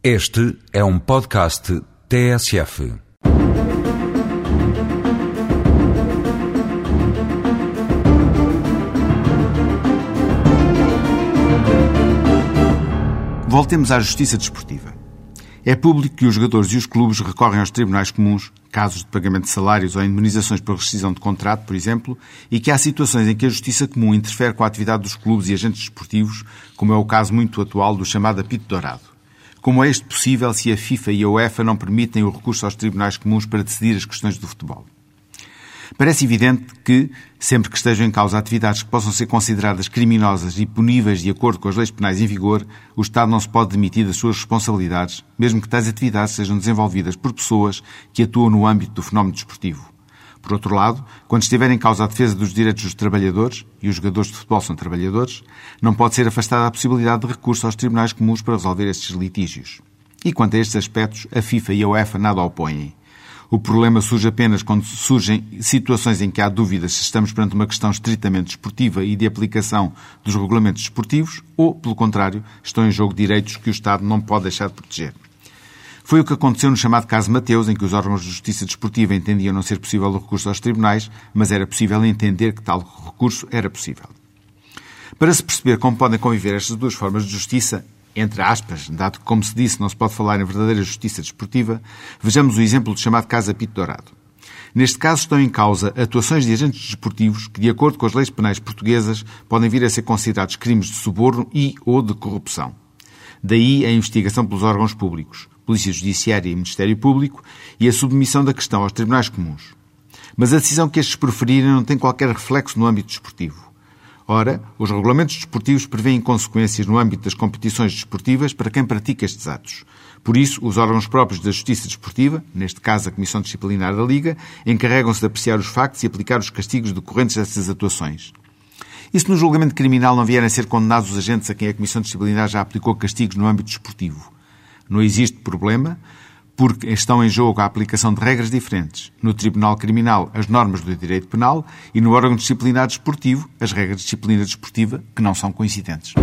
Este é um podcast TSF. Voltemos à justiça desportiva. É público que os jogadores e os clubes recorrem aos tribunais comuns, casos de pagamento de salários ou indemnizações por rescisão de contrato, por exemplo, e que há situações em que a justiça comum interfere com a atividade dos clubes e agentes desportivos, como é o caso muito atual do chamado apito dourado. Como é isto possível se a FIFA e a UEFA não permitem o recurso aos tribunais comuns para decidir as questões do futebol? Parece evidente que, sempre que estejam em causa atividades que possam ser consideradas criminosas e puníveis de acordo com as leis penais em vigor, o Estado não se pode demitir das suas responsabilidades, mesmo que tais atividades sejam desenvolvidas por pessoas que atuam no âmbito do fenómeno desportivo. Por outro lado, quando estiver em causa a defesa dos direitos dos trabalhadores, e os jogadores de futebol são trabalhadores, não pode ser afastada a possibilidade de recurso aos tribunais comuns para resolver estes litígios. E quanto a estes aspectos, a FIFA e a UEFA nada opõem. O problema surge apenas quando surgem situações em que há dúvidas se estamos perante uma questão estritamente desportiva e de aplicação dos regulamentos desportivos ou, pelo contrário, estão em jogo direitos que o Estado não pode deixar de proteger. Foi o que aconteceu no chamado caso Mateus, em que os órgãos de justiça desportiva entendiam não ser possível o recurso aos tribunais, mas era possível entender que tal recurso era possível. Para se perceber como podem conviver estas duas formas de justiça, entre aspas, dado que, como se disse, não se pode falar em verdadeira justiça desportiva, vejamos o exemplo do chamado caso Apito Dourado. Neste caso estão em causa atuações de agentes desportivos que, de acordo com as leis penais portuguesas, podem vir a ser considerados crimes de suborno e ou de corrupção. Daí a investigação pelos órgãos públicos, Polícia Judiciária e Ministério Público, e a submissão da questão aos tribunais comuns. Mas a decisão que estes proferirem não tem qualquer reflexo no âmbito desportivo. Ora, os regulamentos desportivos prevêem consequências no âmbito das competições desportivas para quem pratica estes atos. Por isso, os órgãos próprios da Justiça Desportiva, neste caso a Comissão Disciplinar da Liga, encarregam-se de apreciar os factos e aplicar os castigos decorrentes dessas atuações. E se no julgamento criminal não vierem a ser condenados os agentes a quem a Comissão Disciplinar já aplicou castigos no âmbito desportivo? Não existe problema, porque estão em jogo a aplicação de regras diferentes. No Tribunal Criminal, as normas do direito penal e no órgão disciplinar desportivo, as regras de disciplina desportiva, que não são coincidentes.